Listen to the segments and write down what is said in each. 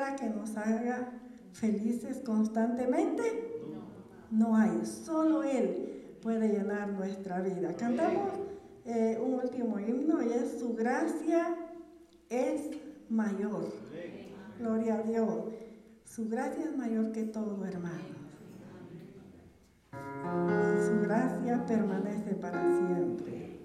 ¿Hay algo fuera que nos haga felices constantemente? No hay, solo Él puede llenar nuestra vida. Cantamos eh, un último himno y es su gracia es mayor. Gloria a Dios. Su gracia es mayor que todo, hermano. Su gracia permanece para siempre.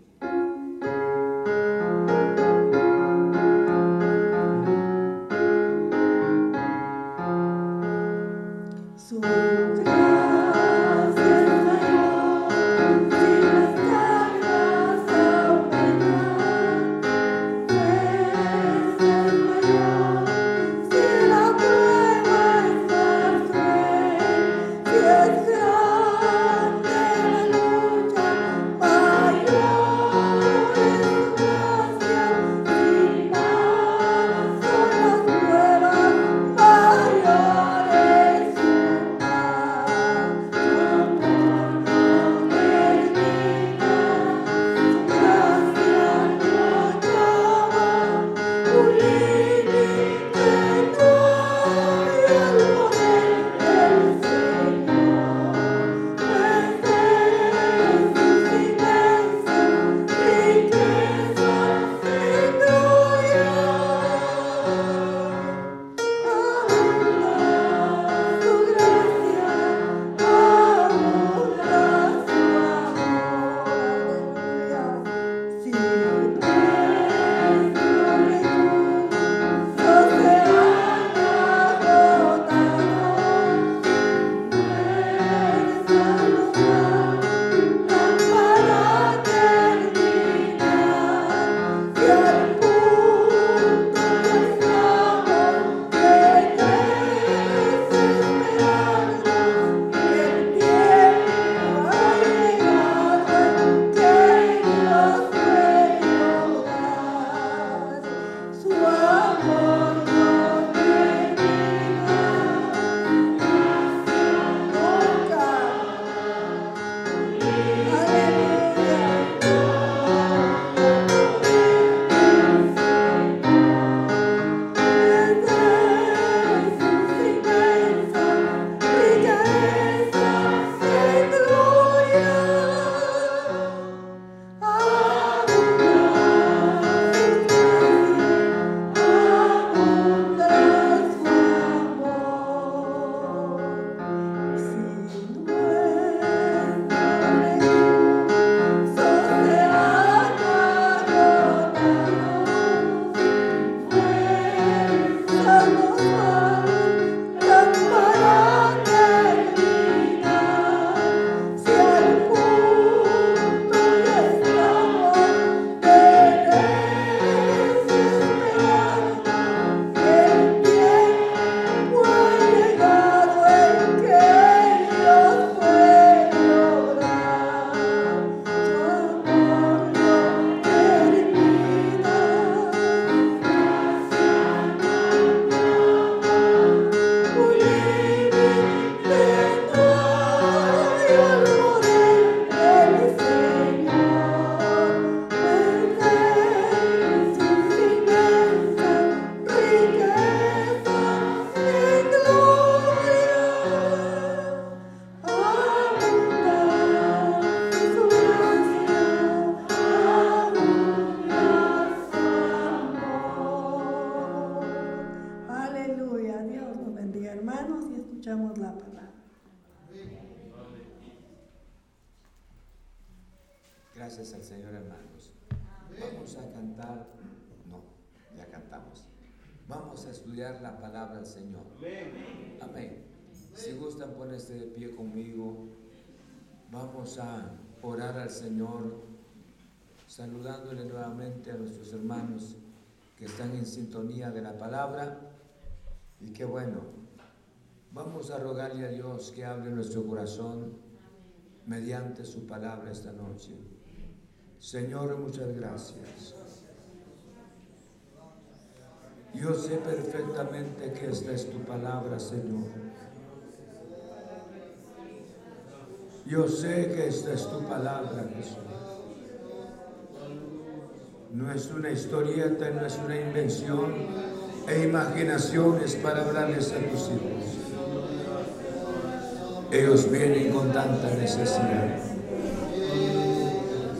Saludándole nuevamente a nuestros hermanos que están en sintonía de la palabra. Y qué bueno, vamos a rogarle a Dios que hable nuestro corazón mediante su palabra esta noche. Señor, muchas gracias. Yo sé perfectamente que esta es tu palabra, Señor. Yo sé que esta es tu palabra, Jesús. No es una historieta, no es una invención, e imaginaciones para hablarles a tus hijos. Ellos vienen con tanta necesidad.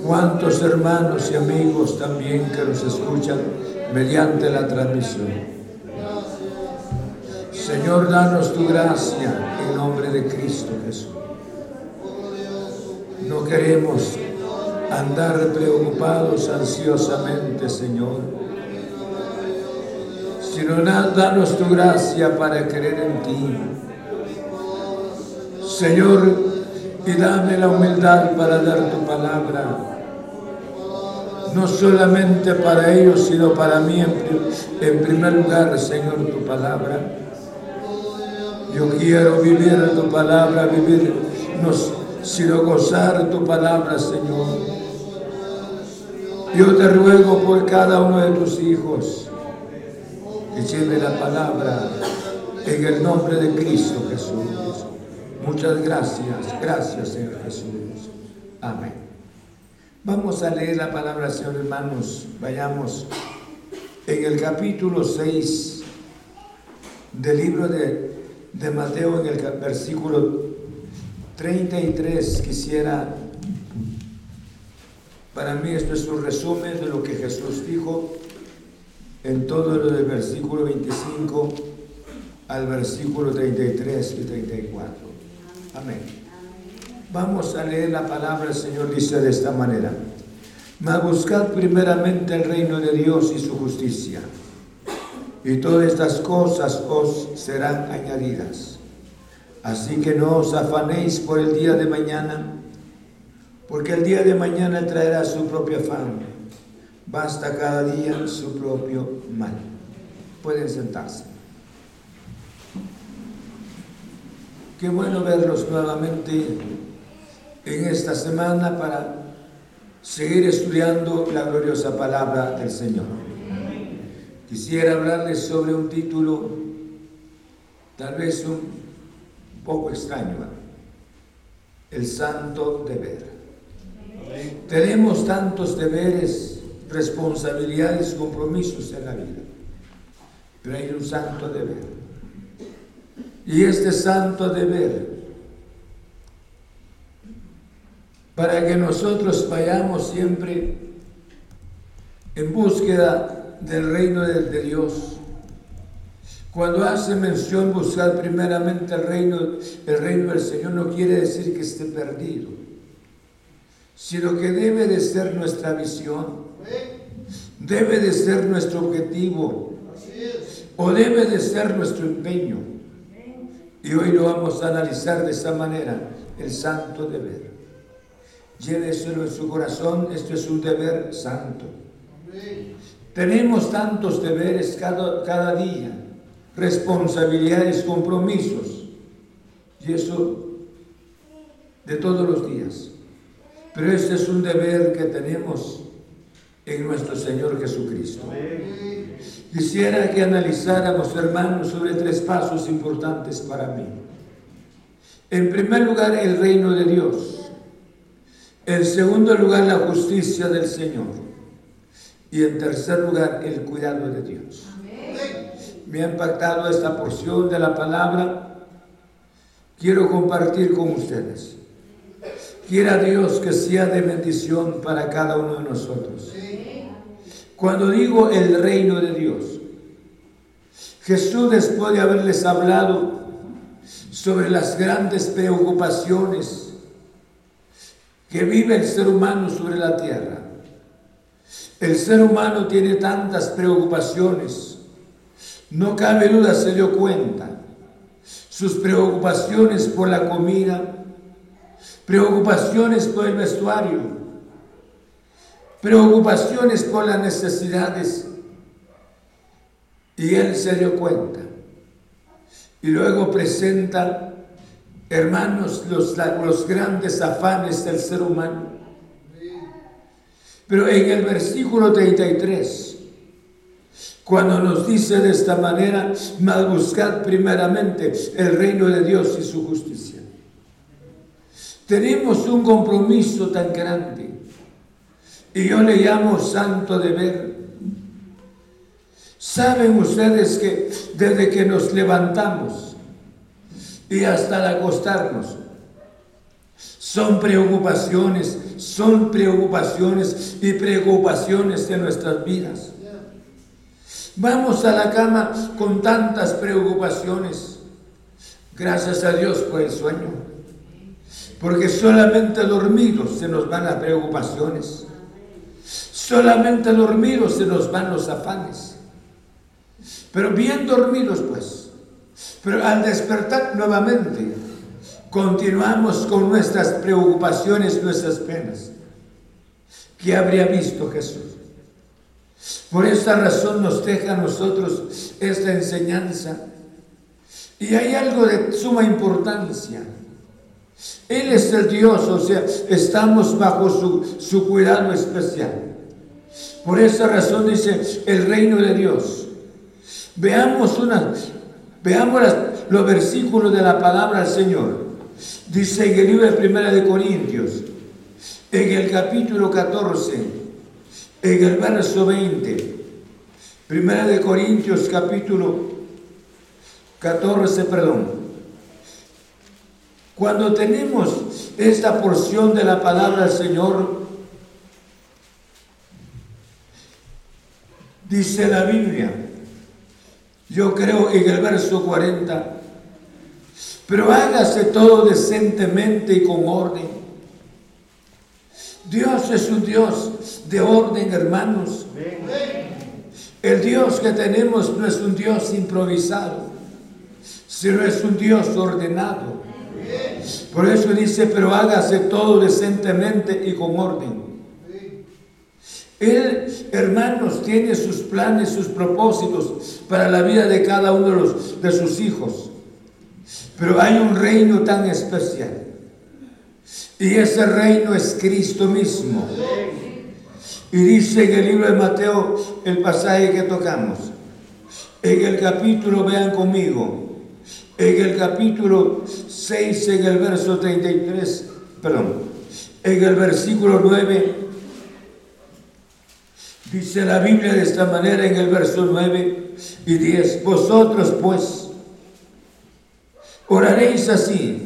¿Cuántos hermanos y amigos también que nos escuchan mediante la transmisión? Señor, danos tu gracia en nombre de Cristo Jesús. No queremos andar preocupados ansiosamente, Señor, sino danos tu gracia para creer en ti. Señor, y dame la humildad para dar tu palabra, no solamente para ellos, sino para mí en, primer lugar, Señor, tu palabra. Yo quiero vivir tu palabra, vivir, sino gozar tu palabra, Señor. Yo te ruego por cada uno de tus hijos que lleve la palabra en el nombre de Cristo Jesús. Muchas gracias, gracias Señor Jesús. Amén. Vamos a leer la palabra, Señor hermanos. Vayamos en el capítulo 6 del libro de, de Mateo, en el versículo 33. Quisiera para mí esto es un resumen de lo que Jesús dijo en todo lo del versículo 25 al versículo 33 y 34. Amén. Vamos a leer la palabra, el Señor dice de esta manera. Mas buscad primeramente el reino de Dios y su justicia, y todas estas cosas os serán añadidas. Así que no os afanéis por el día de mañana, porque el día de mañana traerá su propia afán. Basta cada día su propio mal. Pueden sentarse. Qué bueno verlos nuevamente en esta semana para seguir estudiando la gloriosa palabra del Señor. Quisiera hablarles sobre un título tal vez un poco extraño, el santo deber. Tenemos tantos deberes, responsabilidades, compromisos en la vida, pero hay un santo deber. Y este santo deber, para que nosotros vayamos siempre en búsqueda del reino de, Dios, cuando hace mención buscar primeramente el reino, el reino del Señor, no quiere decir que esté perdido sino que debe de ser nuestra visión, debe de ser nuestro objetivo, o debe de ser nuestro empeño. Y hoy lo vamos a analizar de esa manera, el santo deber. Lléveselo en su corazón, esto es un deber santo. Tenemos tantos deberes cada, cada día, responsabilidades, compromisos, y eso de todos los días. Pero este es un deber que tenemos en nuestro Señor Jesucristo. Quisiera que analizáramos, hermanos, sobre tres pasos importantes para mí. En primer lugar, el reino de Dios. En segundo lugar, la justicia del Señor. Y en tercer lugar, el cuidado de Dios. Me ha impactado esta porción de la palabra. Quiero compartir con ustedes. Quiera Dios que sea de bendición para cada uno de nosotros. Cuando digo el reino de Dios, Jesús después de haberles hablado sobre las grandes preocupaciones que vive el ser humano sobre la tierra. El ser humano tiene tantas preocupaciones, no cabe duda, se dio cuenta. Sus preocupaciones por la comida, preocupaciones por el vestuario, preocupaciones por las necesidades. Y él se dio cuenta. Y luego presenta, hermanos, los, los grandes afanes del ser humano. Pero en el versículo 33, cuando nos dice de esta manera, mas buscad primeramente el reino de Dios y su justicia. Tenemos un compromiso tan grande y yo le llamo santo deber. Saben ustedes que desde que nos levantamos y hasta el acostarnos, son preocupaciones, son preocupaciones y preocupaciones de nuestras vidas. Vamos a la cama con tantas preocupaciones. Gracias a Dios por el sueño. Porque solamente dormidos se nos van las preocupaciones. Solamente dormidos se nos van los afanes. Pero bien dormidos pues. Pero al despertar nuevamente, continuamos con nuestras preocupaciones, nuestras penas. ¿Qué habría visto Jesús? Por esta razón nos deja a nosotros esta enseñanza. Y hay algo de suma importancia. Él es el Dios, o sea, estamos bajo su, su cuidado especial. Por esa razón dice el reino de Dios. Veamos una, veamos los versículos de la palabra del Señor. Dice en el libro de Primera de Corintios, en el capítulo 14, en el verso 20, Primera de Corintios capítulo 14, perdón. Cuando tenemos esta porción de la palabra del Señor, dice la Biblia, yo creo en el verso 40, pero hágase todo decentemente y con orden. Dios es un Dios de orden, hermanos. El Dios que tenemos no es un Dios improvisado, sino es un Dios ordenado. Por eso dice, pero hágase todo decentemente y con orden. Él, hermanos, tiene sus planes, sus propósitos para la vida de cada uno de, de sus hijos. Pero hay un reino tan especial. Y ese reino es Cristo mismo. Y dice en el libro de Mateo el pasaje que tocamos. En el capítulo, vean conmigo, en el capítulo 6, en el verso 33, perdón, en el versículo 9, dice la Biblia de esta manera en el verso 9 y 10, vosotros pues, Oraréis así,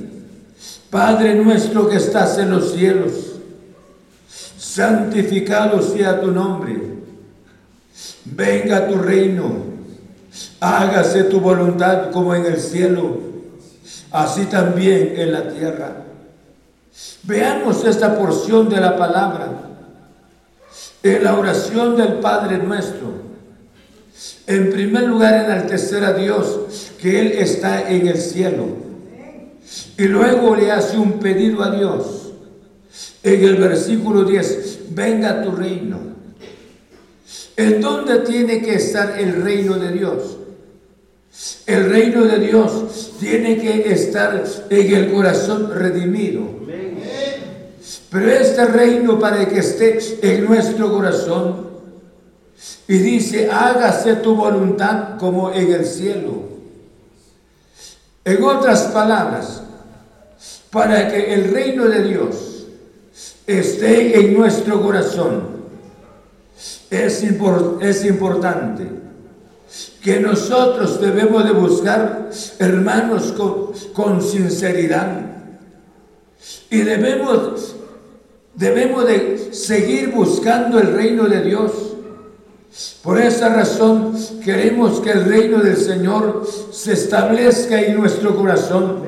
Padre nuestro que estás en los cielos, santificado sea tu nombre, venga tu reino, hágase tu voluntad como en el cielo, así también en la tierra. Veamos esta porción de la palabra en la oración del Padre nuestro. En primer lugar, enaltecer a Dios, que Él está en el cielo. Y luego le hace un pedido a Dios. En el versículo 10, venga tu reino. ¿En dónde tiene que estar el reino de Dios? El reino de Dios tiene que estar en el corazón redimido. Pero este reino para que esté en nuestro corazón y dice, hágase tu voluntad como en el cielo. En otras palabras, para que el reino de Dios esté en nuestro corazón, es, es importante que nosotros debemos de buscar, hermanos, con, con sinceridad. Y debemos, debemos de seguir buscando el reino de Dios por esa razón queremos que el reino del Señor se establezca en nuestro corazón.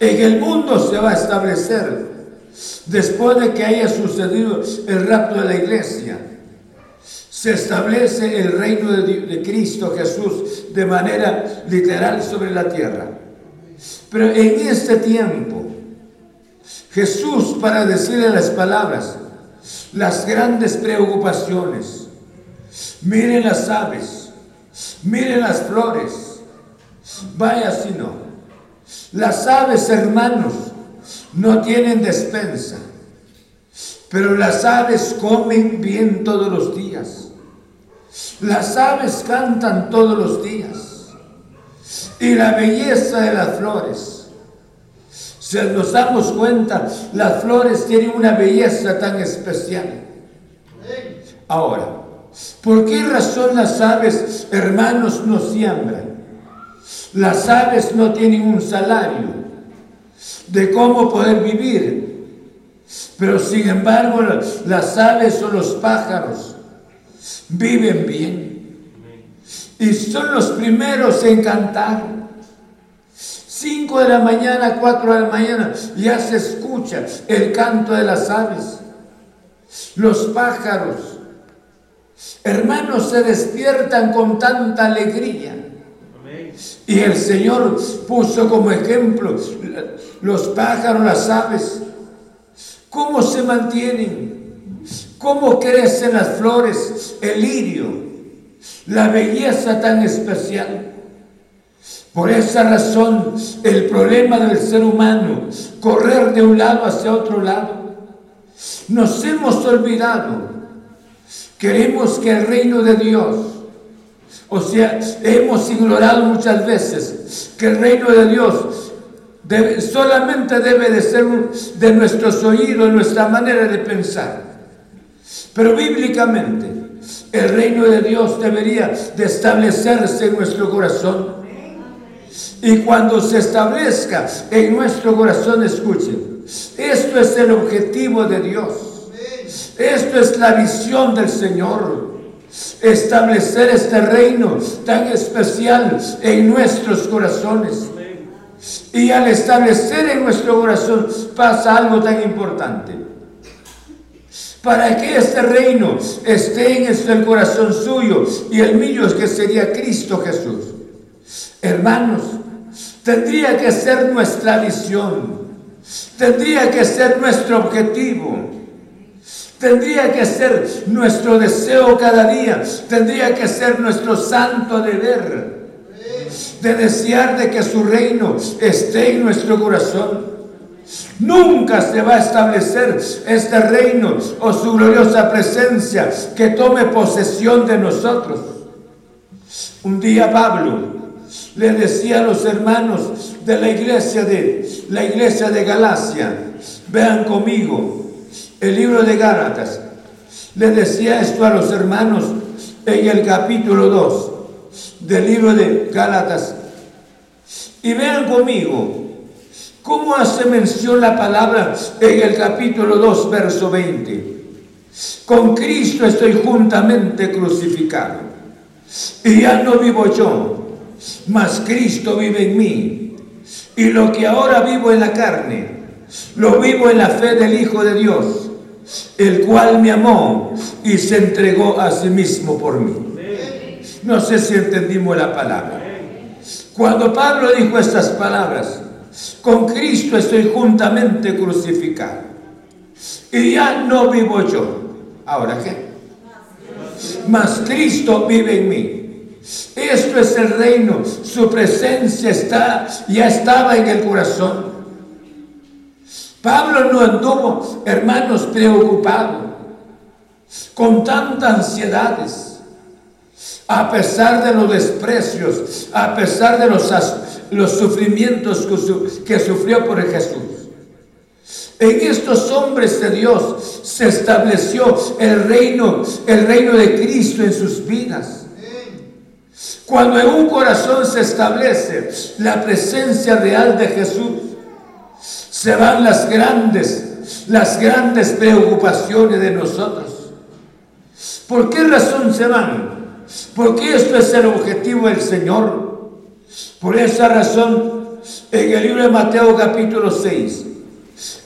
En el mundo se va a establecer después de que haya sucedido el rapto de la iglesia. Se establece el reino de, Cristo Jesús de manera literal sobre la tierra. Pero en este tiempo, Jesús, para decirle las palabras, las grandes preocupaciones. Miren las aves, miren las flores. Vaya si no. Las aves, hermanos, no tienen despensa, pero las aves comen bien todos los días. Las aves cantan todos los días. Y la belleza de las flores si nos damos cuenta, las flores tienen una belleza tan especial. Ahora, ¿Por qué razón las aves, hermanos, no siembran? Las aves no tienen un salario de cómo poder vivir. Pero sin embargo, las aves o los pájaros viven bien. Y son los primeros en cantar. Cinco de la mañana, cuatro de la mañana, ya se escucha el canto de las aves. Los pájaros, hermanos, se despiertan con tanta alegría. Y el Señor puso como ejemplo los pájaros, las aves, cómo se mantienen, cómo crecen las flores, el lirio, la belleza tan especial. Por esa razón, el problema del ser humano, correr de un lado hacia otro lado, nos hemos olvidado. Queremos que el reino de Dios, o sea, hemos ignorado muchas veces que el reino de Dios solamente debe de ser de nuestros oídos, nuestra manera de pensar. Pero bíblicamente, el reino de Dios debería de establecerse en nuestro corazón. Y cuando se establezca en nuestro corazón, escuchen, esto es el objetivo de Dios. Esto es la visión del Señor. Establecer este reino tan especial en nuestros corazones. Y al establecer en nuestro corazón pasa algo tan importante. Para que este reino esté en el corazón suyo y el mío que sería Cristo Jesús. Hermanos, tendría que ser nuestra visión, tendría que ser nuestro objetivo, tendría que ser nuestro deseo cada día, tendría que ser nuestro santo deber de desear de que su reino esté en nuestro corazón. Nunca se va a establecer este reino o su gloriosa presencia que tome posesión de nosotros. Un día Pablo le decía a los hermanos de la iglesia de la iglesia de Galacia, vean conmigo el libro de Gálatas. Le decía esto a los hermanos en el capítulo 2 del libro de Gálatas. Y vean conmigo cómo hace mención la palabra en el capítulo 2, verso 20. Con Cristo estoy juntamente crucificado. Y ya no vivo yo, mas Cristo vive en mí. Y lo que ahora vivo en la carne, lo vivo en la fe del Hijo de Dios, el cual me amó y se entregó a sí mismo por mí. No sé si entendimos la palabra. Cuando Pablo dijo estas palabras, con Cristo estoy juntamente crucificado. Y ya no vivo yo. ¿Ahora qué? Mas Cristo vive en mí. Esto es el reino. Su presencia está, ya estaba en el corazón. Pablo no anduvo, hermanos, preocupado, con tantas ansiedades a pesar de los desprecios, a pesar de los, los sufrimientos que, sufrió por Jesús. En estos hombres de Dios se estableció el reino, el reino de Cristo en sus vidas. Cuando en un corazón se establece la presencia real de Jesús, se van las grandes, las grandes preocupaciones de nosotros. ¿Por qué razón se van? Porque esto es el objetivo del Señor. Por esa razón, en el libro de Mateo capítulo 6,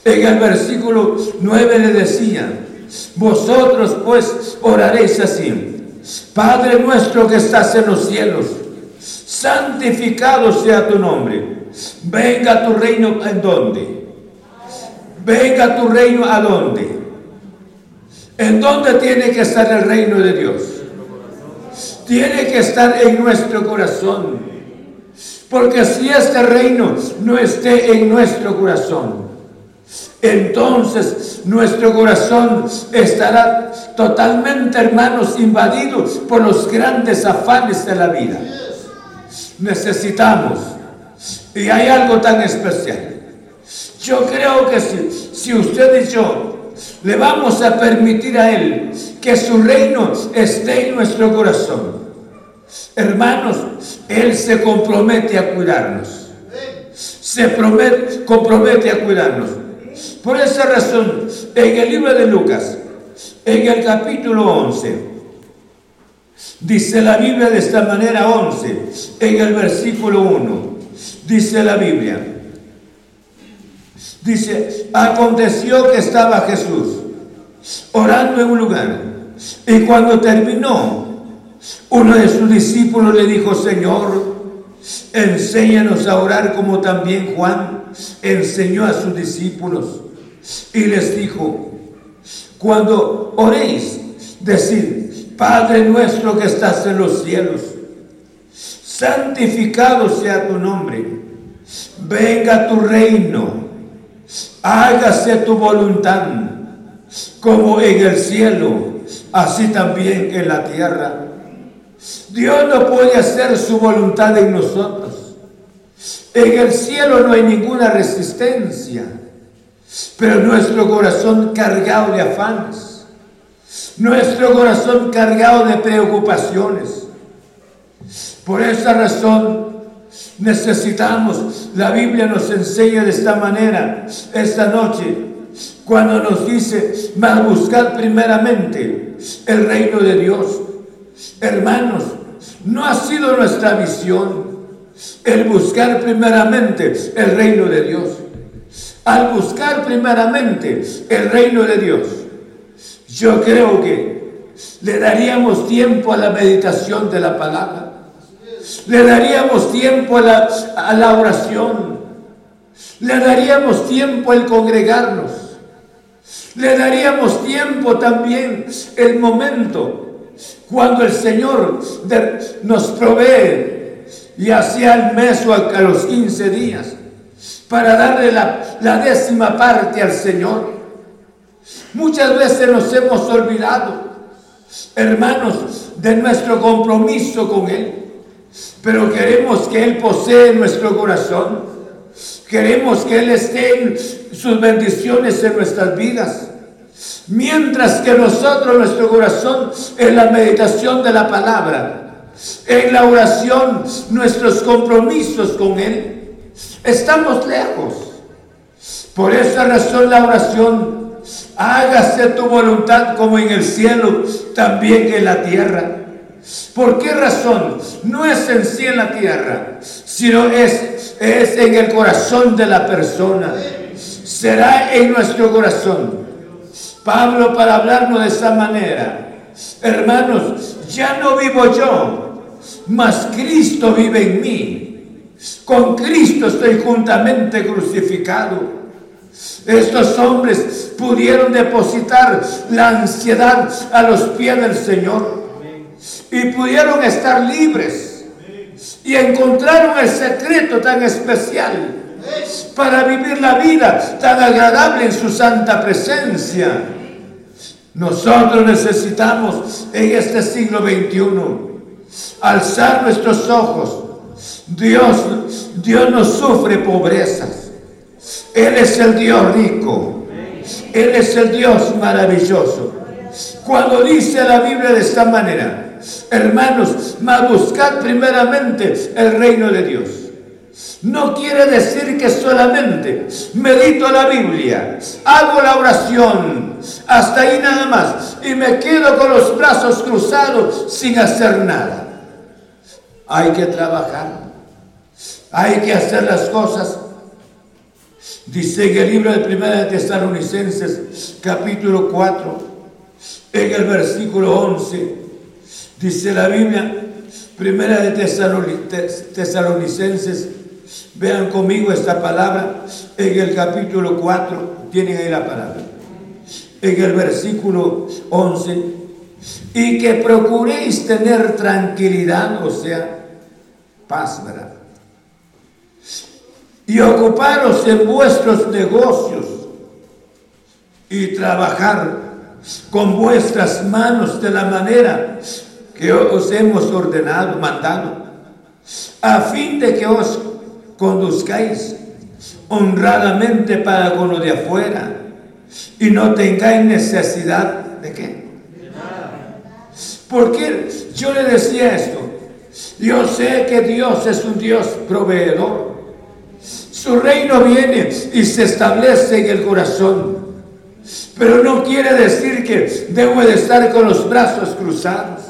en el versículo 9 le decía, vosotros pues oraréis así, Padre nuestro que estás en los cielos, santificado sea tu nombre, venga tu reino en dónde, venga tu reino a dónde, en dónde tiene que estar el reino de Dios tiene que estar en nuestro corazón. Porque si este reino no esté en nuestro corazón, entonces nuestro corazón estará totalmente, hermanos, invadido por los grandes afanes de la vida. Necesitamos, y hay algo tan especial. Yo creo que si, si usted y yo le vamos a permitir a Él que su reino esté en nuestro corazón. Hermanos, Él se compromete a cuidarnos. Se compromete a cuidarnos. Por esa razón, en el libro de Lucas, en el capítulo 11, dice la Biblia de esta manera 11, en el versículo 1, dice la Biblia, dice, aconteció que estaba Jesús orando en un lugar y cuando terminó, uno de sus discípulos le dijo, Señor, enséñanos a orar como también Juan enseñó a sus discípulos. Y les dijo, cuando oréis, decid, Padre nuestro que estás en los cielos, santificado sea tu nombre, venga tu reino, hágase tu voluntad, como en el cielo, así también en la tierra. Dios no puede hacer su voluntad en nosotros. En el cielo no hay ninguna resistencia, pero nuestro corazón cargado de afanes, nuestro corazón cargado de preocupaciones. Por esa razón necesitamos, la Biblia nos enseña de esta manera esta noche, cuando nos dice, más buscar primeramente el reino de Dios Hermanos, no ha sido nuestra visión el buscar primeramente el reino de Dios. Al buscar primeramente el reino de Dios, yo creo que le daríamos tiempo a la meditación de la palabra. Le daríamos tiempo a la, a la oración. Le daríamos tiempo al congregarnos. Le daríamos tiempo también el momento cuando el Señor nos provee, y hacia el mes o a los 15 días, para darle la, la décima parte al Señor. Muchas veces nos hemos olvidado, hermanos, de nuestro compromiso con Él, pero queremos que Él posee nuestro corazón. Queremos que Él esté en sus bendiciones en nuestras vidas. Mientras que nosotros, nuestro corazón, en la meditación de la palabra, en la oración, nuestros compromisos con Él, estamos lejos. Por esa razón la oración, hágase tu voluntad como en el cielo, también en la tierra. ¿Por qué razón? No es en sí en la tierra, sino es, es en el corazón de la persona. Será en nuestro corazón. Pablo para hablarnos de esa manera. Hermanos, ya no vivo yo, mas Cristo vive en mí. Con Cristo estoy juntamente crucificado. Estos hombres pudieron depositar la ansiedad a los pies del Señor y pudieron estar libres y encontraron el secreto tan especial para vivir la vida tan agradable en su santa presencia. Nosotros necesitamos en este siglo XXI alzar nuestros ojos. Dios, Dios no sufre pobrezas. Él es el Dios rico. Él es el Dios maravilloso. Cuando dice la Biblia de esta manera, hermanos, más buscad primeramente el reino de Dios no quiere decir que solamente medito la Biblia, hago la oración, hasta ahí nada más, y me quedo con los brazos cruzados sin hacer nada. Hay que trabajar, hay que hacer las cosas. Dice en el libro de Primera de Tesalonicenses, capítulo 4, en el versículo 11, dice la Biblia, Primera de Tesalonicenses, Vean conmigo esta palabra en el capítulo 4, tienen ahí la palabra. En el versículo 11, y que procuréis tener tranquilidad, o sea, paz, ¿verdad? Y ocuparos en vuestros negocios y trabajar con vuestras manos de la manera que os hemos ordenado, mandado, a fin de que os conduzcáis honradamente para con lo de afuera y no tengáis necesidad de qué. Porque yo le decía esto. Yo sé que Dios es un Dios proveedor. Su reino viene y se establece en el corazón. Pero no quiere decir que debo de estar con los brazos cruzados.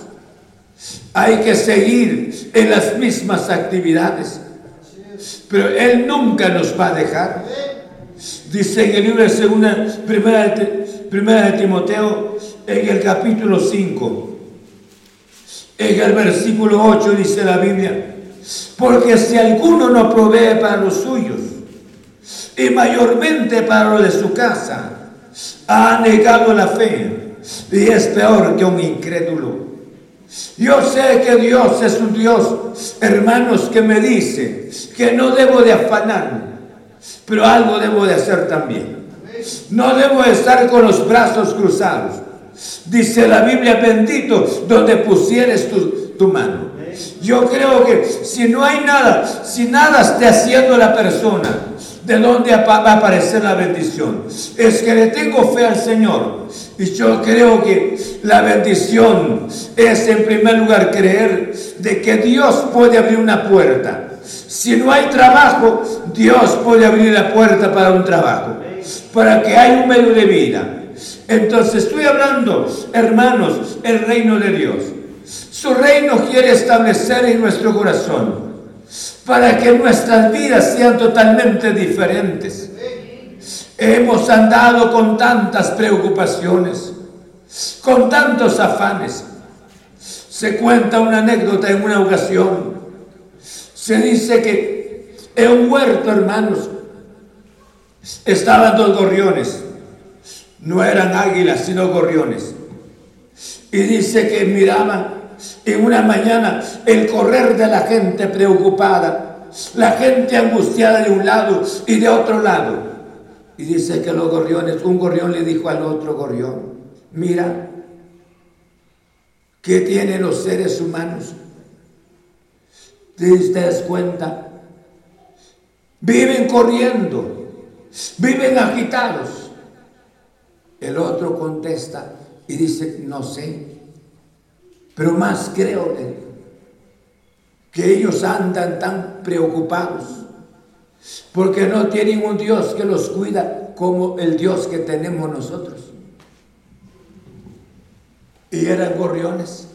Hay que seguir en las mismas actividades. Pero Él nunca nos va a dejar. Dice en el libro de segunda, primera, primera de Timoteo, en el capítulo 5, en el versículo 8 dice la Biblia, porque si alguno no provee para los suyos, y mayormente para lo de su casa, ha negado la fe y es peor que un incrédulo. Yo sé que Dios es un Dios, hermanos, que me dice que no debo de afanar, pero algo debo de hacer también. No debo de estar con los brazos cruzados. Dice la Biblia, bendito donde pusieres tu, tu mano. Yo creo que si no hay nada, si nada esté haciendo la persona, ¿de dónde va a aparecer la bendición? Es que le tengo fe al Señor. Y yo creo que la bendición es en primer lugar creer de que Dios puede abrir una puerta. Si no hay trabajo, Dios puede abrir la puerta para un trabajo, para que haya un medio de vida. Entonces estoy hablando, hermanos, el reino de Dios. Su reino quiere establecer en nuestro corazón para que nuestras vidas sean totalmente diferentes. Hemos andado con tantas preocupaciones, con tantos afanes. Se cuenta una anécdota en una ocasión. Se dice que en un huerto, hermanos, estaban dos gorriones. No eran águilas, sino gorriones. Y dice que miraban en una mañana el correr de la gente preocupada, la gente angustiada de un lado y de otro lado. Y dice que los gorriones, un gorrión le dijo al otro gorrión, mira, ¿qué tienen los seres humanos? ¿Te das cuenta? Viven corriendo, viven agitados. El otro contesta y dice, no sé, pero más creo que ellos andan tan preocupados porque no tienen un Dios que los cuida como el Dios que tenemos nosotros. Y eran gorriones.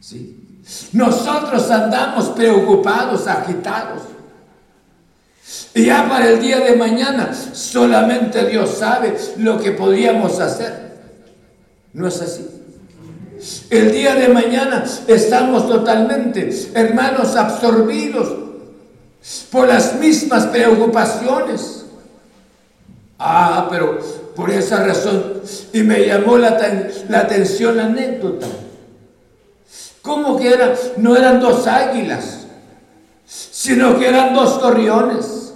Sí. Nosotros andamos preocupados, agitados. Y ya para el día de mañana solamente Dios sabe lo que podríamos hacer. ¿No es así? El día de mañana estamos totalmente, hermanos, absorbidos por las mismas preocupaciones. Ah, pero por esa razón, y me llamó la, atención la anécdota. ¿Cómo que? No eran dos águilas, sino que eran dos gorriones.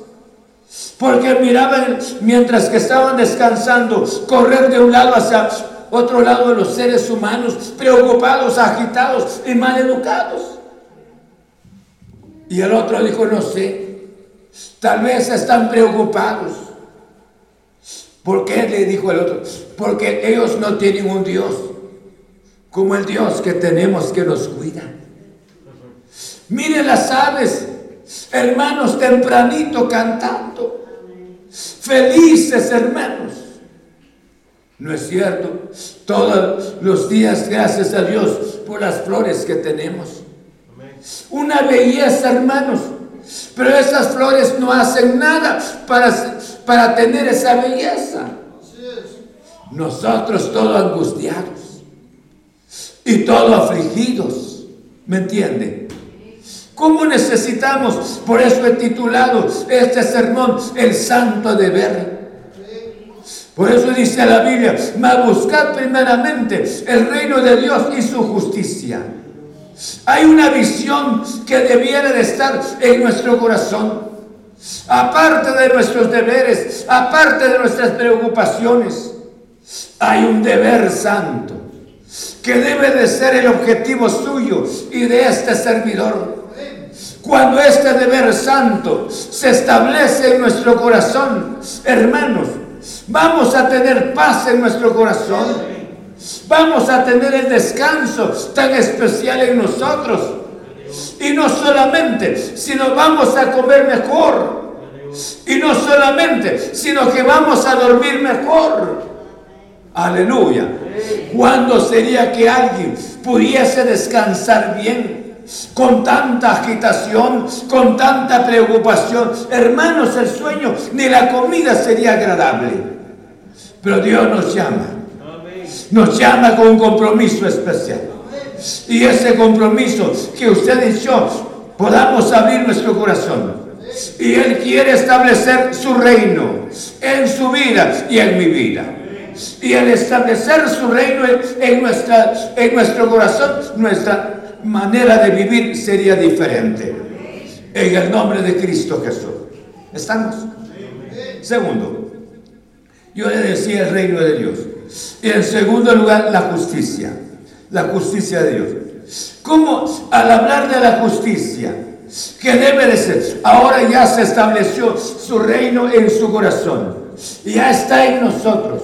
Porque miraban mientras que estaban descansando, correr de un lado hacia otro lado de los seres humanos, preocupados, agitados y mal educados. Y el otro dijo, no sé, tal vez están preocupados. ¿Por qué? Le dijo el otro. Porque ellos no tienen un Dios como el Dios que tenemos que nos cuida. Miren las aves, hermanos, tempranito cantando. Felices hermanos. ¿No es cierto? Todos los días, gracias a Dios por las flores que tenemos. Una belleza, hermanos. Pero esas flores no hacen nada para, para tener esa belleza. Nosotros todos angustiados y todos afligidos. ¿Me entienden? ¿Cómo necesitamos? Por eso he titulado este sermón El Santo Deber. Por eso dice la Biblia, mas buscad primeramente el reino de Dios y su justicia. Hay una visión que debiera de estar en nuestro corazón. Aparte de nuestros deberes, aparte de nuestras preocupaciones, hay un deber santo que debe de ser el objetivo suyo y de este servidor. Cuando este deber santo se establece en nuestro corazón, hermanos, Vamos a tener paz en nuestro corazón. Vamos a tener el descanso tan especial en nosotros. Y no solamente, sino vamos a comer mejor. Y no solamente, sino que vamos a dormir mejor. Aleluya. ¿Cuándo sería que alguien pudiese descansar bien? Con tanta agitación, con tanta preocupación. Hermanos, el sueño ni la comida sería agradable. Pero Dios nos llama. Nos llama con un compromiso especial. Y ese compromiso que usted y yo podamos abrir nuestro corazón. Y Él quiere establecer su reino en su vida y en mi vida y al establecer su reino en, nuestra, en nuestro corazón, nuestra manera de vivir sería diferente. En el nombre de Cristo Jesús. ¿Estamos? Segundo, yo le decía el reino de Dios. Y en segundo lugar, la justicia. La justicia de Dios. ¿Cómo al hablar de la justicia? que debe de ser? Ahora ya se estableció su reino en su corazón. Ya está en nosotros.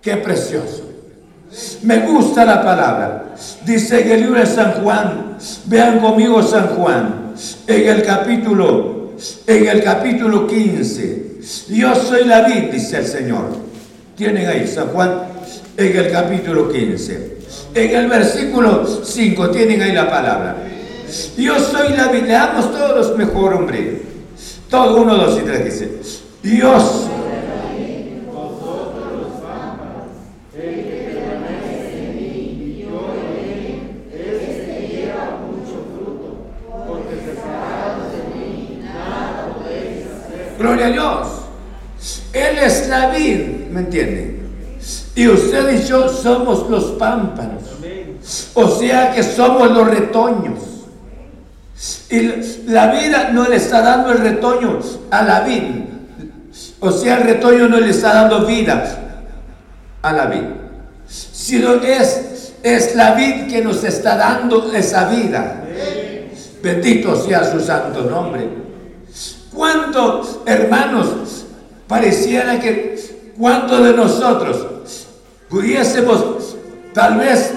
Qué precioso. Me gusta la palabra. Dice en el libro de San Juan, vean conmigo San Juan, en el capítulo, en el capítulo 15. Yo soy la vid, dice el Señor. Tienen ahí San Juan en el capítulo 15. En el versículo 5 tienen ahí la palabra. Yo soy la vid. Leamos todos mejor, hombre. Todo uno, dos y tres dice. Dios Gloria a Dios. Él es la vid, ¿me entiende? Y usted y yo somos los pámpanos. O sea que somos los retoños. Y la vida no le está dando el retoño a la vid. O sea, el retoño no le está dando vida a la vid. Sino es, es la vid que nos está dando esa vida. Bendito sea su santo nombre. ¿Cuántos hermanos pareciera que cuántos de nosotros pudiésemos tal vez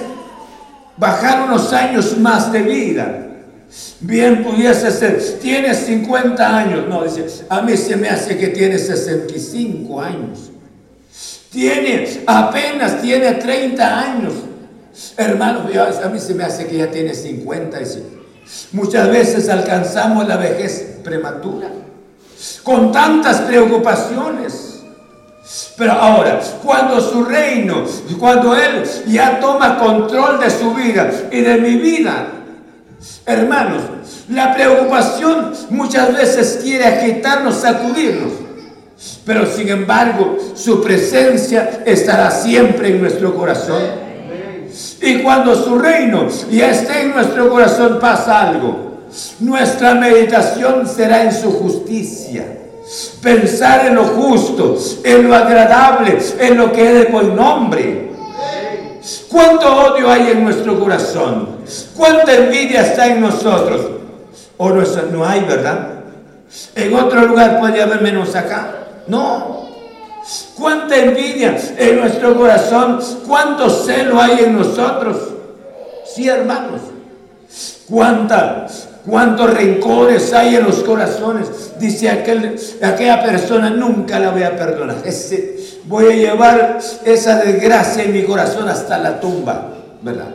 bajar unos años más de vida? Bien pudiese ser, tienes 50 años, no, dice, a mí se me hace que tiene 65 años. Tiene, apenas tiene 30 años. Hermano, a mí se me hace que ya tiene 50. Muchas veces alcanzamos la vejez prematura con tantas preocupaciones. Pero ahora, cuando su reino, cuando Él ya toma control de su vida y de mi vida, hermanos, la preocupación muchas veces quiere agitarnos, sacudirnos. Pero sin embargo, su presencia estará siempre en nuestro corazón. Y cuando su reino ya esté en nuestro corazón, pasa algo. Nuestra meditación será en su justicia. Pensar en lo justo, en lo agradable, en lo que es de buen nombre. ¿Cuánto odio hay en nuestro corazón? ¿Cuánta envidia está en nosotros? O no, no hay, ¿verdad? En otro lugar puede haber menos acá. No. ¿Cuánta envidia en nuestro corazón? ¿Cuánto celo hay en nosotros? Sí, hermanos. ¿Cuánta cuántos rencores hay en los corazones. Dice aquel, aquella persona, nunca la voy a perdonar. Ese, voy a llevar esa desgracia en mi corazón hasta la tumba, ¿verdad?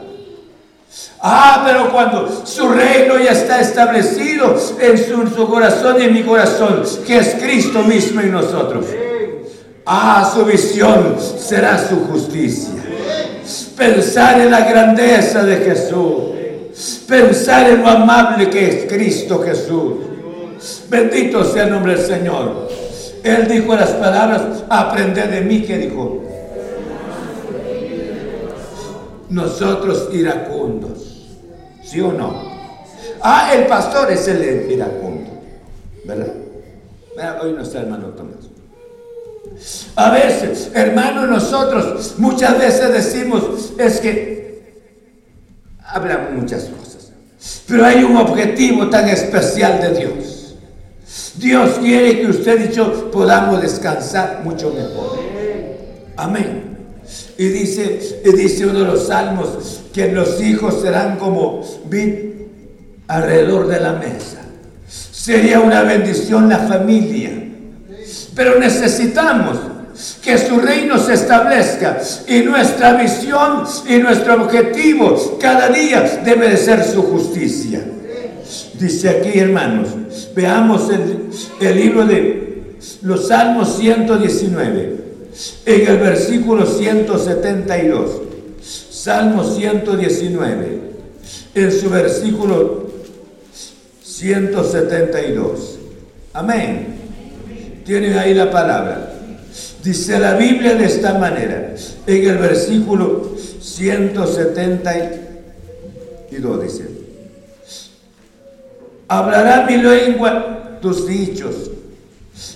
Ah, pero cuando su reino ya está establecido en su, corazón y en mi corazón, que es Cristo mismo en nosotros. Ah, su visión será su justicia. Pensar en la grandeza de Jesús Pensar en lo amable que es Cristo Jesús. Bendito sea el nombre del Señor. Él dijo las palabras, aprended de mí, que dijo. Nosotros iracundos. ¿Sí o no? Ah, el pastor es el iracundo. ¿Verdad? Hoy no está hermano Tomás. A veces, hermano, nosotros muchas veces decimos, es que habrá muchas cosas. Pero hay un objetivo tan especial de Dios. Dios quiere que usted y yo podamos descansar mucho mejor. Amén. Y dice, y dice uno de los salmos que los hijos serán como vid alrededor de la mesa. Sería una bendición la familia. Pero necesitamos que su reino se establezca y nuestra visión y nuestro objetivo cada día debe de ser su justicia. Dice aquí, hermanos, veamos el, el libro de los Salmos 119, en el versículo 172. Salmo 119, en su versículo 172. Amén. Tienen ahí la palabra. Dice la Biblia de esta manera, en el versículo 172 dice, hablará mi lengua tus dichos,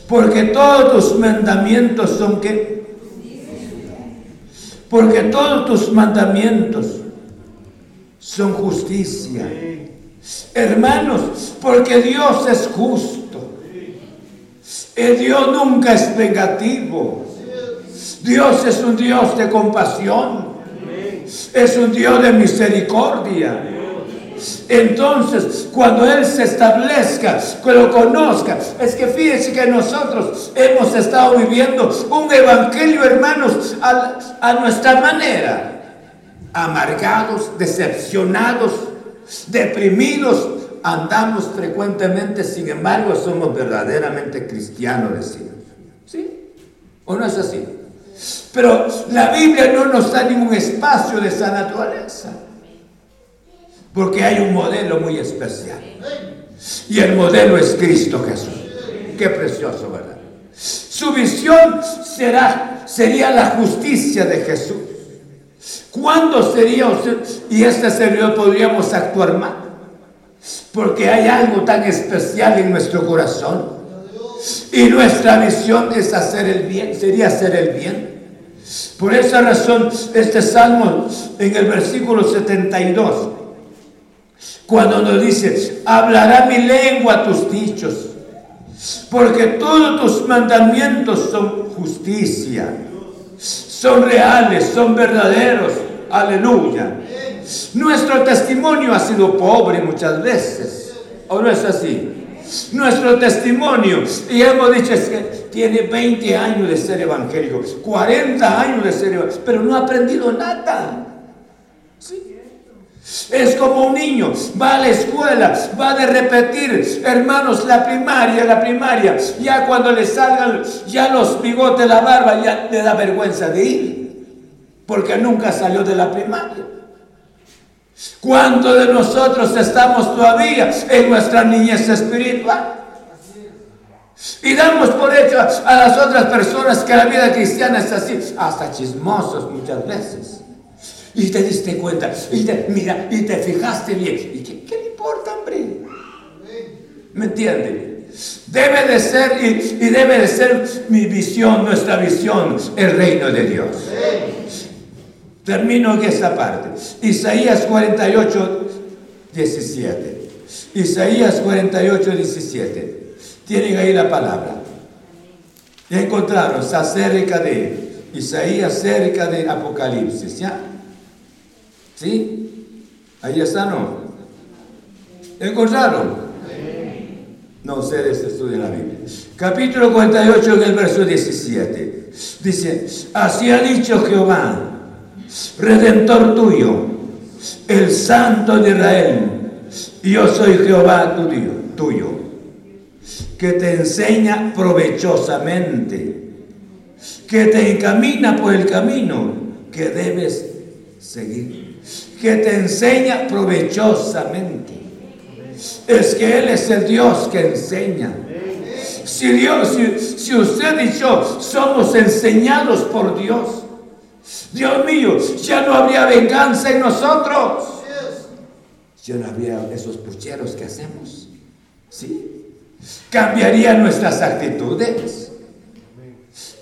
porque todos tus mandamientos son que, porque todos tus mandamientos son justicia. Hermanos, porque Dios es justo. El Dios nunca es negativo. Dios es un Dios de compasión. Es un Dios de misericordia. Entonces, cuando Él se establezca, que lo conozca, es que fíjense que nosotros hemos estado viviendo un evangelio, hermanos, a nuestra manera. Amargados, decepcionados, deprimidos, andamos frecuentemente, sin embargo, somos verdaderamente cristianos, decimos. ¿Sí? ¿O no es así? Pero la Biblia no nos da ningún espacio de esa naturaleza. Porque hay un modelo muy especial. Y el modelo es Cristo Jesús. Qué precioso, ¿verdad? Su visión será, sería la justicia de Jesús. ¿Cuándo sería y este servidor podríamos actuar mal? Porque hay algo tan especial en nuestro corazón. Y nuestra visión es hacer el bien, sería hacer el bien. Por esa razón, este salmo en el versículo 72, cuando nos dice, hablará mi lengua tus dichos, porque todos tus mandamientos son justicia, son reales, son verdaderos. Aleluya. Nuestro testimonio ha sido pobre muchas veces. ¿O no es así? Nuestro testimonio, y hemos dicho es que tiene 20 años de ser evangélico, 40 años de ser evangélico, pero no ha aprendido nada. Es como un niño, va a la escuela, va de repetir, hermanos, la primaria, la primaria. Ya cuando le salgan ya los bigotes, la barba, ya le da vergüenza de ir, porque nunca salió de la primaria. ¿Cuántos de nosotros estamos todavía en nuestra niñez espiritual? Y damos por hecho a las otras personas que la vida cristiana es así, hasta chismosos muchas veces. Y te diste cuenta, y te, mira, y te fijaste bien. ¿Y qué, le importa, hombre? ¿Me entienden? Debe de ser y, y, debe de ser mi visión, nuestra visión, el reino de Dios. Termino en esta parte. Isaías 48, 17. Isaías 48, 17. Tienen ahí la palabra. Ya encontraron, está cerca de Isaías, cerca de Apocalipsis, ¿ya? ¿Sí? Ahí está, ¿no? ¿Encontraron? No, ustedes estudian la Biblia. Capítulo 48, en el verso 17. Dice, así ha dicho Jehová redentor tuyo, el Santo de Israel. Yo soy Jehová tu Dios, tuyo, que te enseña provechosamente, que te encamina por el camino que debes seguir, que te enseña provechosamente. Es que Él es el Dios que enseña. Si Dios, si, si usted y yo somos enseñados por Dios, Dios mío, ya no habría venganza en nosotros. Ya no habría esos pucheros que hacemos. ¿Sí? Cambiarían nuestras actitudes.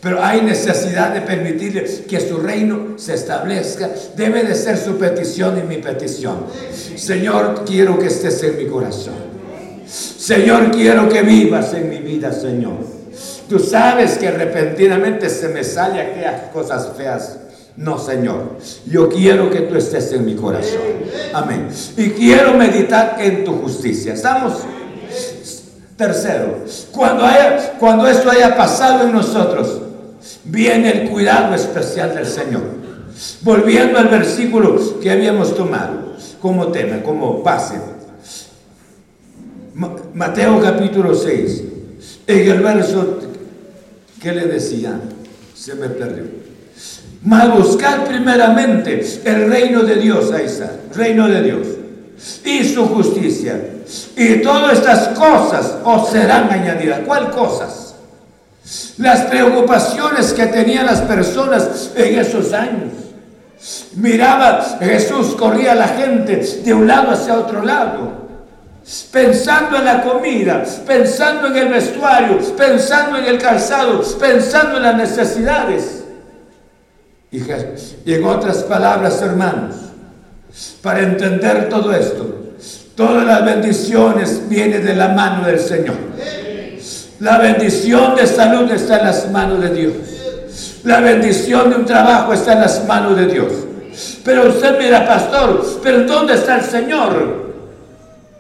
Pero hay necesidad de permitirle que su reino se establezca. Debe de ser su petición y mi petición. Señor, quiero que estés en mi corazón. Señor, quiero que vivas en mi vida, Señor. Tú sabes que repentinamente se me sale aquellas cosas feas. No, Señor. Yo quiero que tú estés en mi corazón. Amén. Y quiero meditar en tu justicia. ¿Estamos? Tercero, cuando, haya, cuando esto haya pasado en nosotros, viene el cuidado especial del Señor. Volviendo al versículo que habíamos tomado como tema, como base. Mateo capítulo 6, en el verso que le decía, se me perdió. Mas buscar primeramente el reino de Dios, ahí reino de Dios, y su justicia. Y todas estas cosas os serán añadidas. ¿Cuál cosas? Las preocupaciones que tenían las personas en esos años. Miraba, Jesús corría la gente de un lado hacia otro lado pensando en la comida, pensando en el vestuario, pensando en el calzado, pensando en las necesidades. Y, en otras palabras, hermanos, para entender todo esto, todas las bendiciones vienen de la mano del Señor. La bendición de salud está en las manos de Dios. La bendición de un trabajo está en las manos de Dios. Pero usted mira, pastor, pero ¿dónde está el Señor?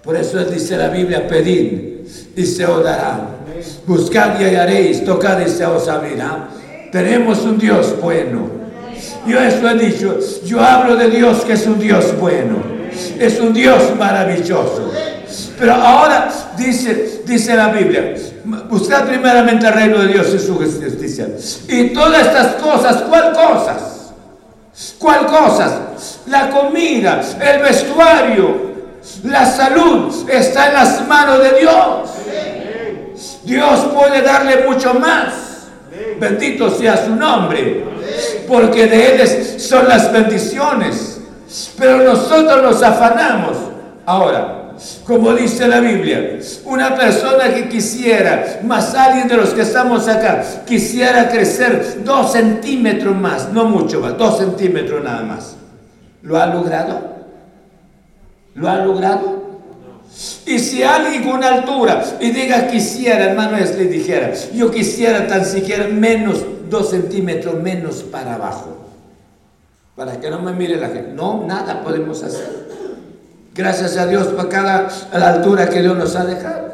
Por eso dice la Biblia, pedid y se os dará. Buscad y hallaréis, tocad y se os abrirá. Tenemos un Dios bueno yo eso he dicho. Yo hablo de Dios que es un Dios bueno. Es un Dios maravilloso. Pero ahora dice, dice la Biblia, buscad primeramente el reino de Dios y su justicia. Y todas estas cosas, ¿cuál cosas? ¿Cuál cosas? La comida, el vestuario, la salud está en las manos de Dios. Dios puede darle mucho más. Bendito sea su nombre porque de Él son las bendiciones. Pero nosotros nos afanamos. Ahora, como dice la Biblia, una persona que quisiera, más alguien de los que estamos acá, quisiera crecer dos centímetros más, no mucho más, dos centímetros nada más. ¿Lo ha logrado? ¿Lo ha logrado? Y si alguien con altura y diga quisiera, hermano, es le dijera, yo quisiera tan siquiera menos dos centímetros menos para abajo. Para que no me mire la gente. No, nada podemos hacer. Gracias a Dios por cada la altura que Dios nos ha dejado.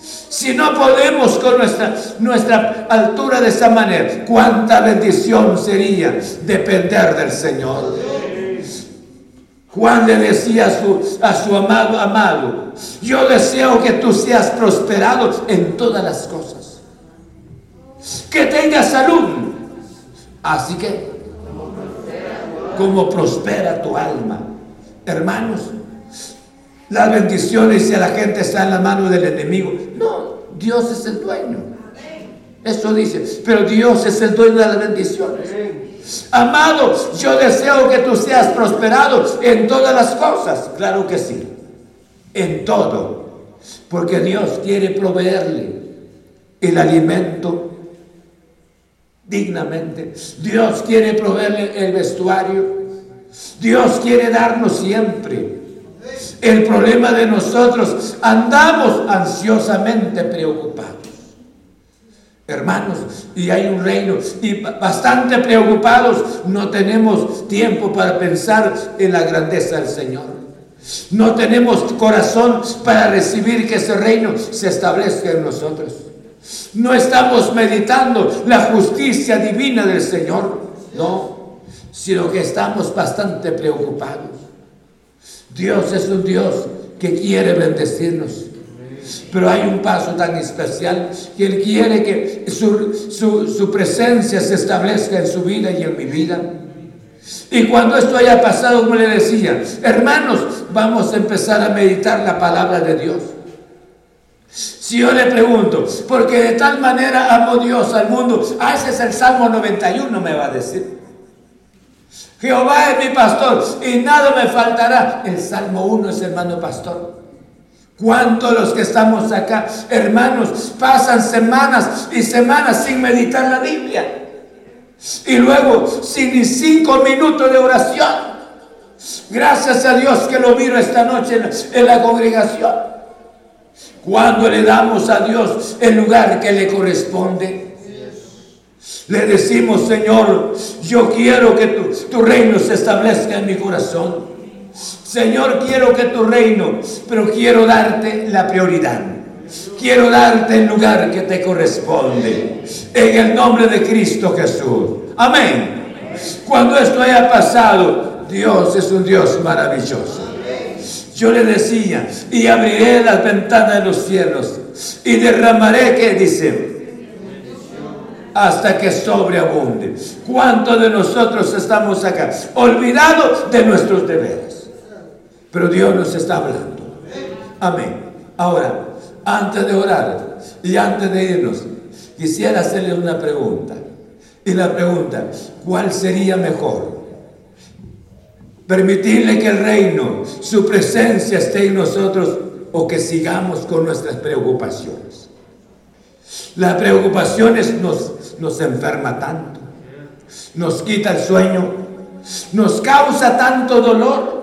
Si no podemos con nuestra, nuestra altura de esa manera, cuánta bendición sería depender del Señor. Juan le decía a su, a amado, amado, yo deseo que tú seas prosperado en todas las cosas que tenga salud. Así que, como prospera tu alma, hermanos, las bendiciones y la gente está en la mano del enemigo. No, Dios es el dueño. Eso dice, pero Dios es el dueño de las bendiciones. Amado, yo deseo que tú seas prosperado en todas las cosas. Claro que sí, en todo. Porque Dios quiere proveerle el alimento dignamente. Dios quiere proveerle el vestuario. Dios quiere darnos siempre. El problema de nosotros, andamos ansiosamente preocupados. Hermanos, y hay un reino, y bastante preocupados, no tenemos tiempo para pensar en la grandeza del Señor. No tenemos corazón para recibir que ese reino se establezca en nosotros. No estamos meditando la justicia divina del Señor, no, sino que estamos bastante preocupados. Dios es un Dios que quiere bendecirnos. Pero hay un paso tan especial que Él quiere que su, presencia se establezca en su vida y en mi vida. Y cuando esto haya pasado, como le decía, hermanos, vamos a empezar a meditar la palabra de Dios. Si yo le pregunto, porque de tal manera amó Dios al mundo, ah, ese es el Salmo 91, me va a decir. Jehová es mi pastor y nada me faltará. El Salmo 1 es hermano pastor. ¿Cuántos los que estamos acá, hermanos, pasan semanas y semanas sin meditar la Biblia? Y luego sin ni cinco minutos de oración. Gracias a Dios que lo miro esta noche en la congregación. Cuando le damos a Dios el lugar que le corresponde. Le decimos, Señor, yo quiero que tu, tu reino se establezca en mi corazón. Señor, quiero que tu reino, pero quiero darte la prioridad. Quiero darte el lugar que te corresponde. En el nombre de Cristo Jesús. Amén. Cuando esto haya pasado, Dios es un Dios maravilloso. Yo le decía, y abriré las ventanas de los cielos y derramaré, que dice, hasta que sobreabunde. ¿Cuántos de nosotros estamos acá? Olvidados de nuestros deberes. Pero Dios nos está hablando. Amén. Ahora, antes de orar y antes de irnos, quisiera hacerle una pregunta. Y la pregunta, ¿cuál sería mejor? Permitirle que el reino, su presencia esté en nosotros o que sigamos con nuestras preocupaciones. Las preocupaciones nos, nos enferma tanto, nos quita el sueño, nos causa tanto dolor,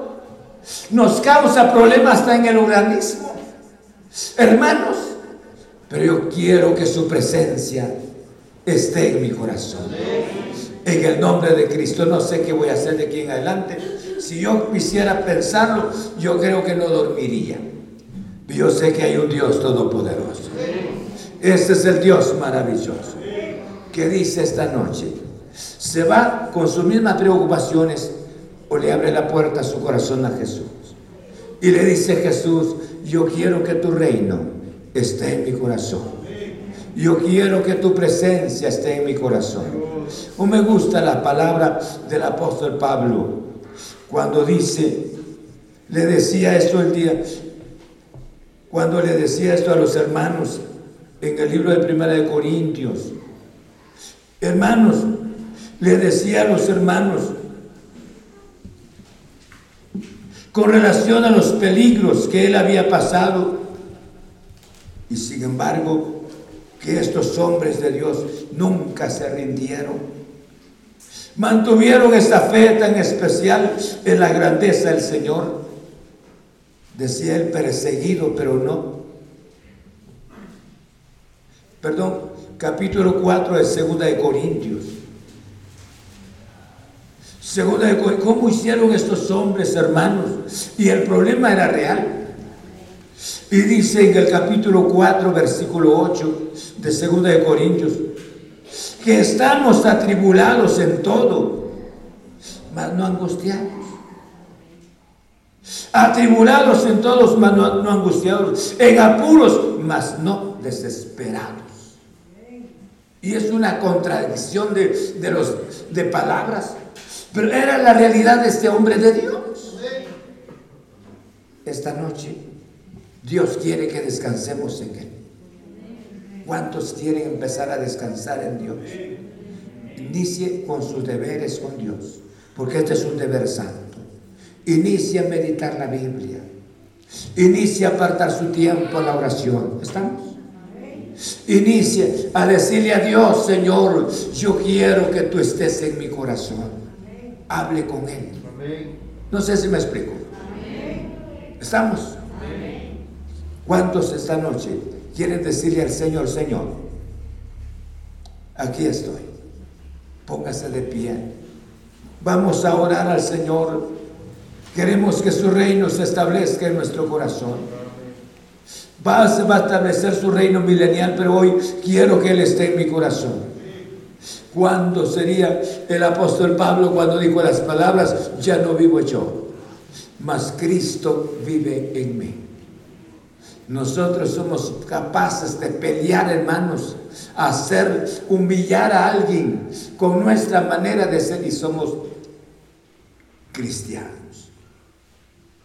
nos causa problemas hasta en el organismo. Hermanos, pero yo quiero que su presencia esté en mi corazón. En el nombre de Cristo, no sé qué voy a hacer de aquí en adelante. Si yo quisiera pensarlo, yo creo que no dormiría. Yo sé que hay un Dios todopoderoso. Este es el Dios maravilloso que dice esta noche, se va con sus mismas preocupaciones o le abre la puerta a su corazón a Jesús. Y le dice Jesús, yo quiero que tu reino esté en mi corazón. Yo quiero que tu presencia esté en mi corazón. O me gusta la palabra del apóstol Pablo cuando dice, le decía esto el día, cuando le decía esto a los hermanos en el libro de Primera de Corintios, Hermanos, le decía a los hermanos, con relación a los peligros que él había pasado, y sin embargo, que estos hombres de Dios nunca se rindieron. Mantuvieron esta fe tan especial en la grandeza del Señor. Decía el perseguido, pero no. Perdón, capítulo 4 de Segunda de Corintios. Segunda de ¿cómo hicieron estos hombres, hermanos? Y el problema era real. Y dice en el capítulo 4, versículo 8 de Segunda de Corintios, que estamos atribulados en todo, mas no angustiados. Atribulados en todos, mas no, no angustiados. En apuros, mas no desesperados. Y es una contradicción de, los, de palabras. Pero era la realidad de este hombre de Dios. Esta noche Dios quiere que descansemos en Él. ¿Cuántos quieren empezar a descansar en Dios? Inicie con sus deberes con Dios, porque este es un deber santo. Inicie a meditar la Biblia. Inicie a apartar su tiempo a la oración. ¿Estamos? Inicie a decirle a Dios, Señor, yo quiero que tú estés en mi corazón. Hable con Él. No sé si me explico. ¿Estamos? ¿Cuántos esta noche quieren decirle al Señor, Señor, aquí estoy? Póngase de pie. Vamos a orar al Señor. Queremos que su reino se establezca en nuestro corazón. Va a, va a establecer su reino milenial, pero hoy quiero que Él esté en mi corazón. ¿Cuándo sería el apóstol Pablo cuando dijo las palabras, ya no vivo yo, mas Cristo vive en mí? Nosotros somos capaces de pelear, hermanos, hacer humillar a alguien con nuestra manera de ser y somos cristianos.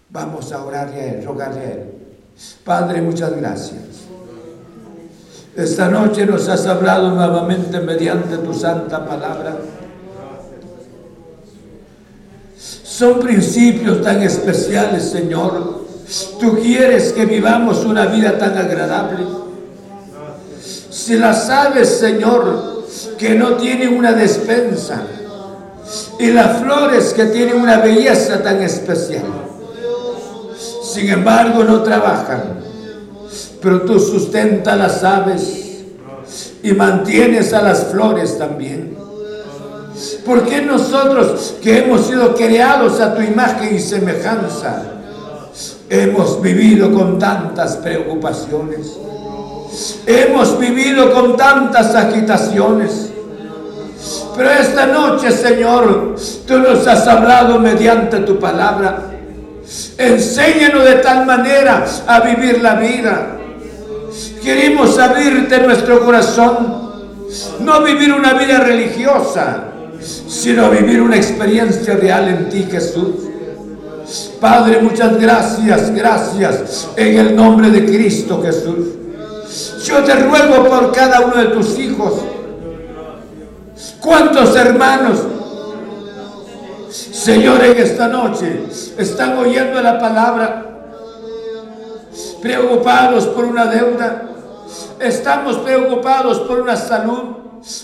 Vamos a orarle a Él, rogarle a Él. Padre, muchas gracias. Esta noche nos has hablado nuevamente mediante tu santa palabra. Son principios tan especiales, Señor. Tú quieres que vivamos una vida tan agradable. Si las aves, Señor, que no tienen una despensa, y las flores que tienen una belleza tan especial sin embargo no trabajan. Pero tú sustentas las aves y mantienes a las flores también. ¿Por qué nosotros que hemos sido creados a tu imagen y semejanza hemos vivido con tantas preocupaciones? Hemos vivido con tantas agitaciones. Pero esta noche, Señor, tú nos has hablado mediante tu palabra. Enséñanos de tal manera a vivir la vida. Queremos abrirte nuestro corazón. No vivir una vida religiosa, sino vivir una experiencia real en ti, Jesús. Padre, muchas gracias, gracias en el nombre de Cristo Jesús. Yo te ruego por cada uno de tus hijos. ¿Cuántos hermanos, Señor, en esta noche están oyendo la palabra? Preocupados por una deuda. Estamos preocupados por una salud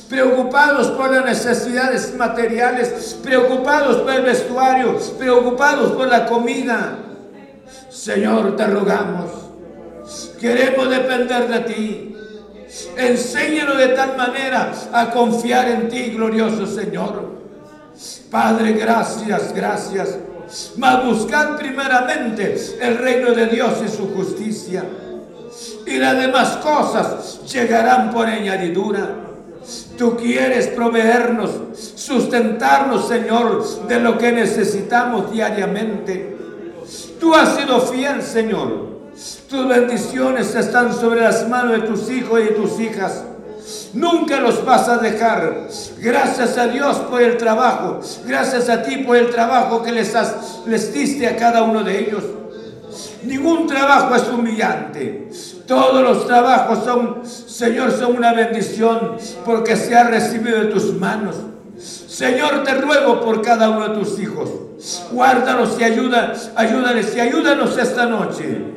preocupados por las necesidades materiales, preocupados por el vestuario, preocupados por la comida. Señor, te rogamos Queremos depender de ti. Enséñanos de tal manera a confiar en ti, glorioso Señor. Padre, gracias, gracias. Mas buscad primeramente el reino de Dios y su justicia. Y las demás cosas llegarán por añadidura. Tú quieres proveernos, sustentarnos, Señor, de lo que necesitamos diariamente. Tú has sido fiel, Señor tus bendiciones están sobre las manos de tus hijos y tus hijas. Nunca los vas a dejar. Gracias a Dios por el trabajo. Gracias a ti por el trabajo que les, les diste a cada uno de ellos. Ningún trabajo es humillante. Todos los trabajos son, Señor, son una bendición porque se ha recibido de tus manos. Señor, te ruego por cada uno de tus hijos. Guárdalos y ayuda, y ayúdanos esta noche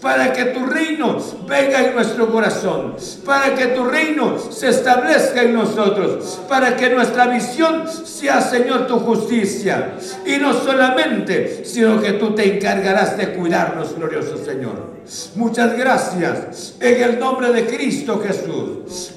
para que tu reino venga en nuestro corazón, para que tu reino se establezca en nosotros, para que nuestra visión sea, Señor, tu justicia. Y no solamente, sino que tú te encargarás de cuidarnos, glorioso Señor. Muchas gracias en el nombre de Cristo Jesús.